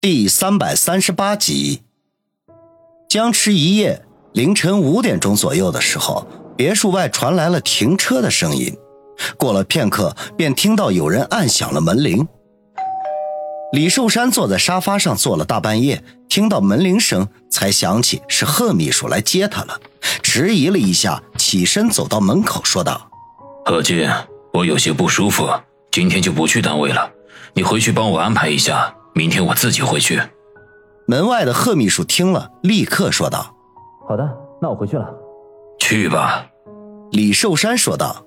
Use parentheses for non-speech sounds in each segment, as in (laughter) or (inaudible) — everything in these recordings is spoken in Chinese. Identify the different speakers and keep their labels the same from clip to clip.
Speaker 1: 第三百三十八集，僵持一夜，凌晨五点钟左右的时候，别墅外传来了停车的声音。过了片刻，便听到有人按响了门铃。李寿山坐在沙发上坐了大半夜，听到门铃声，才想起是贺秘书来接他了，迟疑了一下，起身走到门口，说道：“
Speaker 2: 贺军，我有些不舒服，今天就不去单位了，你回去帮我安排一下。”明天我自己回去。
Speaker 1: 门外的贺秘书听了，立刻说道：“
Speaker 3: 好的，那我回去了。”
Speaker 2: 去吧。”
Speaker 1: 李寿山说道。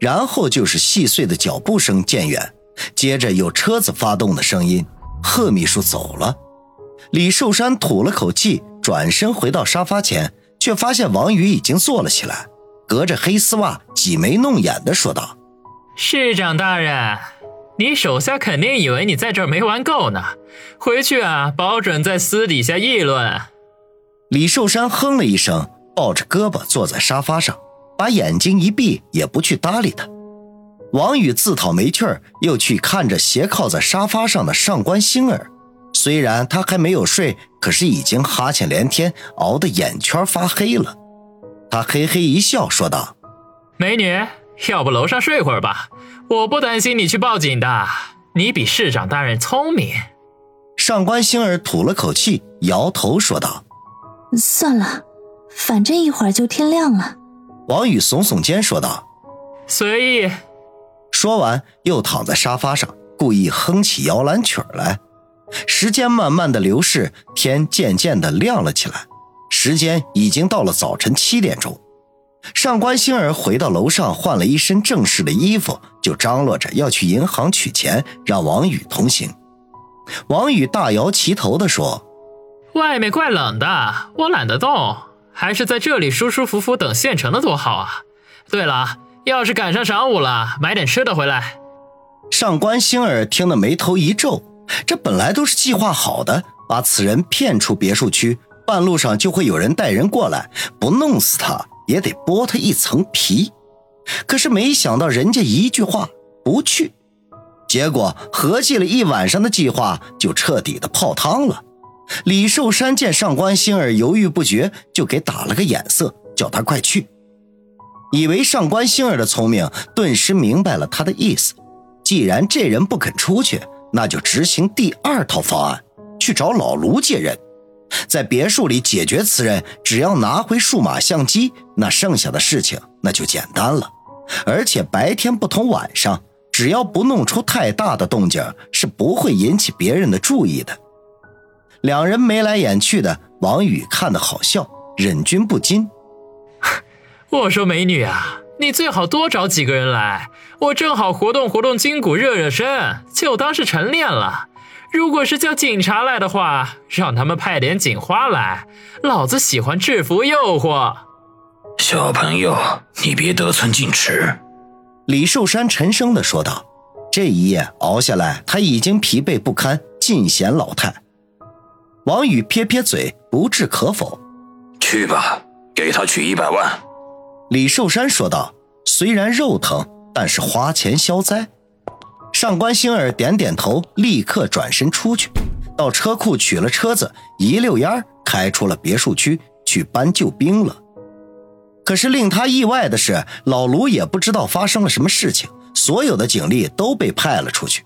Speaker 1: 然后就是细碎的脚步声渐远，接着有车子发动的声音。贺秘书走了，李寿山吐了口气，转身回到沙发前，却发现王宇已经坐了起来，隔着黑丝袜挤眉弄眼的说道：“
Speaker 4: 市长大人。”你手下肯定以为你在这儿没玩够呢，回去啊，保准在私底下议论。
Speaker 1: 李寿山哼了一声，抱着胳膊坐在沙发上，把眼睛一闭，也不去搭理他。王宇自讨没趣儿，又去看着斜靠在沙发上的上官星儿。虽然他还没有睡，可是已经哈欠连天，熬得眼圈发黑了。他嘿嘿一笑，说道：“
Speaker 4: 美女。”要不楼上睡会儿吧，我不担心你去报警的。你比市长大人聪明。
Speaker 1: 上官星儿吐了口气，摇头说道：“
Speaker 5: 算了，反正一会儿就天亮了。”
Speaker 1: 王宇耸耸肩说道：“
Speaker 4: 随意。”
Speaker 1: 说完，又躺在沙发上，故意哼起摇篮曲来。时间慢慢的流逝，天渐渐的亮了起来。时间已经到了早晨七点钟。上官星儿回到楼上，换了一身正式的衣服，就张罗着要去银行取钱，让王宇同行。王宇大摇其头地说：“
Speaker 4: 外面怪冷的，我懒得动，还是在这里舒舒服服等现成的多好啊！对了，要是赶上晌午了，买点吃的回来。”
Speaker 1: 上官星儿听得眉头一皱，这本来都是计划好的，把此人骗出别墅区，半路上就会有人带人过来，不弄死他。也得剥他一层皮，可是没想到人家一句话不去，结果合计了一晚上的计划就彻底的泡汤了。李寿山见上官星儿犹豫不决，就给打了个眼色，叫他快去。以为上官星儿的聪明，顿时明白了他的意思。既然这人不肯出去，那就执行第二套方案，去找老卢借人。在别墅里解决此人，只要拿回数码相机，那剩下的事情那就简单了。而且白天不同晚上，只要不弄出太大的动静，是不会引起别人的注意的。两人眉来眼去的，王宇看得好笑，忍俊不禁。(laughs)
Speaker 4: 我说美女啊，你最好多找几个人来，我正好活动活动筋骨，热热身，就当是晨练了。如果是叫警察来的话，让他们派点警花来，老子喜欢制服诱惑。
Speaker 2: 小朋友，你别得寸进尺。”
Speaker 1: 李寿山沉声的说道。这一夜熬下来，他已经疲惫不堪，尽显老态。王宇撇撇嘴，不置可否。
Speaker 2: 去吧，给他取一百万。
Speaker 1: 李寿山说道。虽然肉疼，但是花钱消灾。上官星儿点点头，立刻转身出去，到车库取了车子，一溜烟儿开出了别墅区去搬救兵了。可是令他意外的是，老卢也不知道发生了什么事情，所有的警力都被派了出去。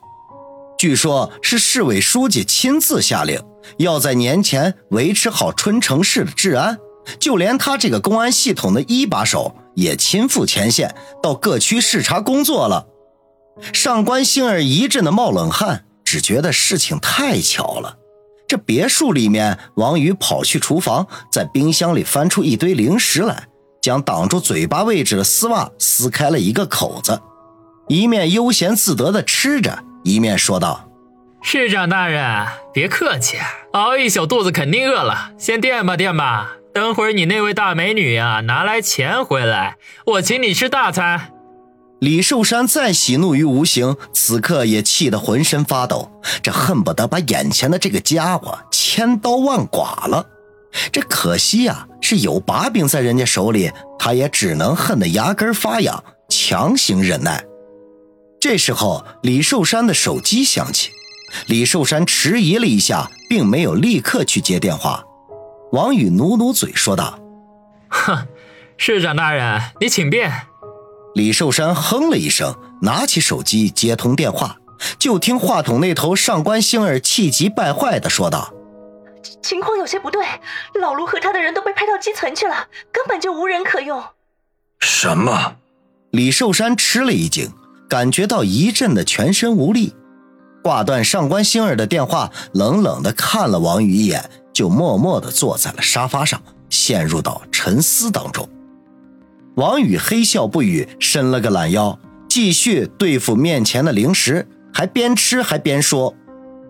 Speaker 1: 据说，是市委书记亲自下令，要在年前维持好春城市的治安，就连他这个公安系统的一把手也亲赴前线，到各区视察工作了。上官星儿一阵的冒冷汗，只觉得事情太巧了。这别墅里面，王宇跑去厨房，在冰箱里翻出一堆零食来，将挡住嘴巴位置的丝袜撕开了一个口子，一面悠闲自得的吃着，一面说道：“
Speaker 4: 市长大人，别客气，熬一宿肚子肯定饿了，先垫吧垫吧。等会儿你那位大美女呀拿来钱回来，我请你吃大餐。”
Speaker 1: 李寿山再喜怒于无形，此刻也气得浑身发抖，这恨不得把眼前的这个家伙千刀万剐了。这可惜呀，是有把柄在人家手里，他也只能恨得牙根发痒，强行忍耐。这时候，李寿山的手机响起，李寿山迟疑了一下，并没有立刻去接电话。王宇努努嘴说道：“
Speaker 4: 哼，市长大人，你请便。”
Speaker 1: 李寿山哼了一声，拿起手机接通电话。就听话筒那头上官星儿气急败坏的说道：“
Speaker 5: 情况有些不对，老卢和他的人都被派到基层去了，根本就无人可用。”
Speaker 2: 什么？
Speaker 1: 李寿山吃了一惊，感觉到一阵的全身无力。挂断上官星儿的电话，冷冷的看了王宇一眼，就默默的坐在了沙发上，陷入到沉思当中。王宇嘿笑不语，伸了个懒腰，继续对付面前的零食。还边吃还边说：“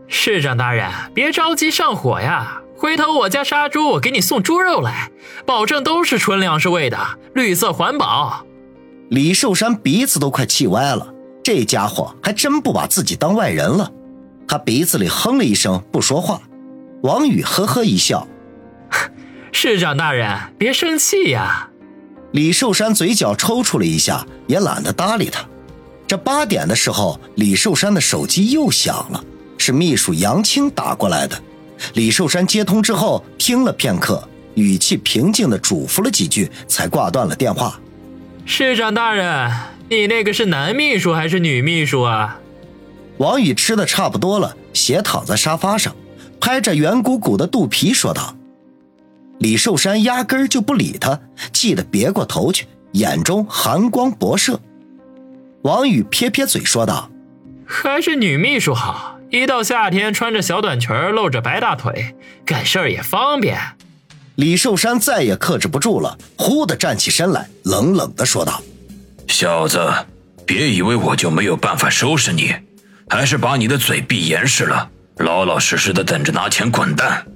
Speaker 4: 市长大人，别着急上火呀，回头我家杀猪，我给你送猪肉来，保证都是纯粮食喂的，绿色环保。”
Speaker 1: 李寿山鼻子都快气歪了，这家伙还真不把自己当外人了。他鼻子里哼了一声，不说话。王宇呵呵一笑：“ (laughs)
Speaker 4: 市长大人，别生气呀。”
Speaker 1: 李寿山嘴角抽搐了一下，也懒得搭理他。这八点的时候，李寿山的手机又响了，是秘书杨青打过来的。李寿山接通之后，听了片刻，语气平静地嘱咐了几句，才挂断了电话。
Speaker 4: 市长大人，你那个是男秘书还是女秘书啊？
Speaker 1: 王宇吃的差不多了，斜躺在沙发上，拍着圆鼓鼓的肚皮说道。李寿山压根儿就不理他，气得别过头去，眼中寒光博射。王宇撇撇嘴说道：“
Speaker 4: 还是女秘书好，一到夏天穿着小短裙，露着白大腿，干事儿也方便。”
Speaker 1: 李寿山再也克制不住了，忽地站起身来，冷冷地说道：“
Speaker 2: 小子，别以为我就没有办法收拾你，还是把你的嘴闭严实了，老老实实的等着拿钱滚蛋。”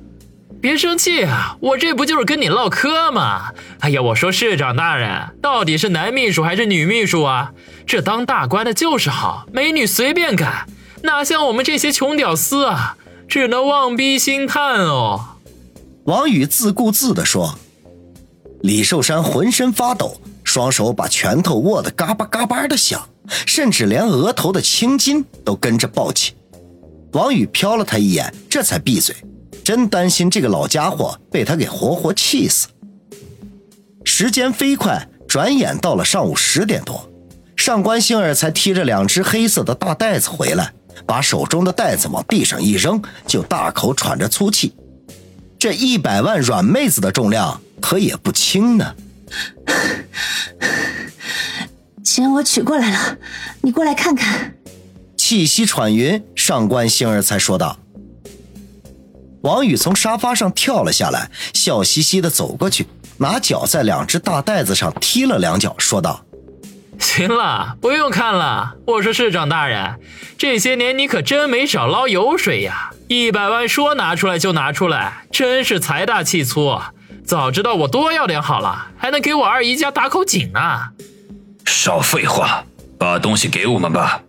Speaker 4: 别生气啊，我这不就是跟你唠嗑吗？哎呀，我说市长大人，到底是男秘书还是女秘书啊？这当大官的就是好，美女随便赶，哪像我们这些穷屌丝啊，只能望逼兴叹哦。
Speaker 1: 王宇自顾自地说。李寿山浑身发抖，双手把拳头握得嘎巴嘎巴的响，甚至连额头的青筋都跟着暴起。王宇瞟了他一眼，这才闭嘴。真担心这个老家伙被他给活活气死。时间飞快，转眼到了上午十点多，上官星儿才提着两只黑色的大袋子回来，把手中的袋子往地上一扔，就大口喘着粗气。这一百万软妹子的重量可也不轻呢。
Speaker 5: 钱我取过来了，你过来看看。
Speaker 1: 气息喘匀，上官星儿才说道。王宇从沙发上跳了下来，笑嘻嘻的走过去，拿脚在两只大袋子上踢了两脚，说道：“
Speaker 4: 行了，不用看了。我说市长大人，这些年你可真没少捞油水呀！一百万说拿出来就拿出来，真是财大气粗。早知道我多要点好了，还能给我二姨家打口井呢。”
Speaker 2: 少废话，把东西给我们吧。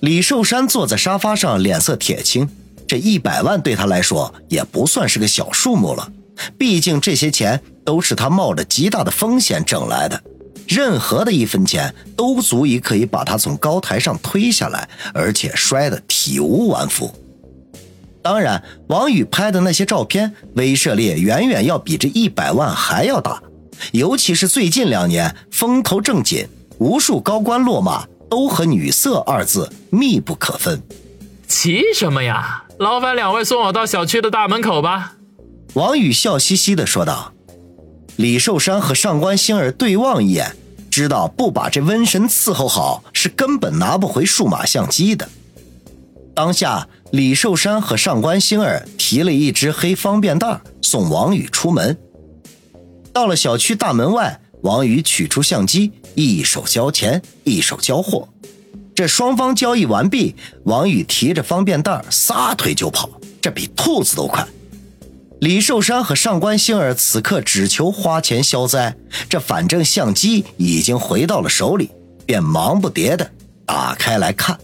Speaker 1: 李寿山坐在沙发上，脸色铁青。这一百万对他来说也不算是个小数目了，毕竟这些钱都是他冒着极大的风险挣来的，任何的一分钱都足以可以把他从高台上推下来，而且摔得体无完肤。当然，王宇拍的那些照片威慑力远远要比这一百万还要大，尤其是最近两年风头正紧，无数高官落马都和“女色”二字密不可分。
Speaker 4: 急什么呀？劳烦两位送我到小区的大门口吧。”
Speaker 1: 王宇笑嘻嘻地说道。李寿山和上官星儿对望一眼，知道不把这瘟神伺候好，是根本拿不回数码相机的。当下，李寿山和上官星儿提了一只黑方便袋送王宇出门。到了小区大门外，王宇取出相机，一手交钱，一手交货。这双方交易完毕，王宇提着方便袋撒腿就跑，这比兔子都快。李寿山和上官星儿此刻只求花钱消灾，这反正相机已经回到了手里，便忙不迭的打开来看。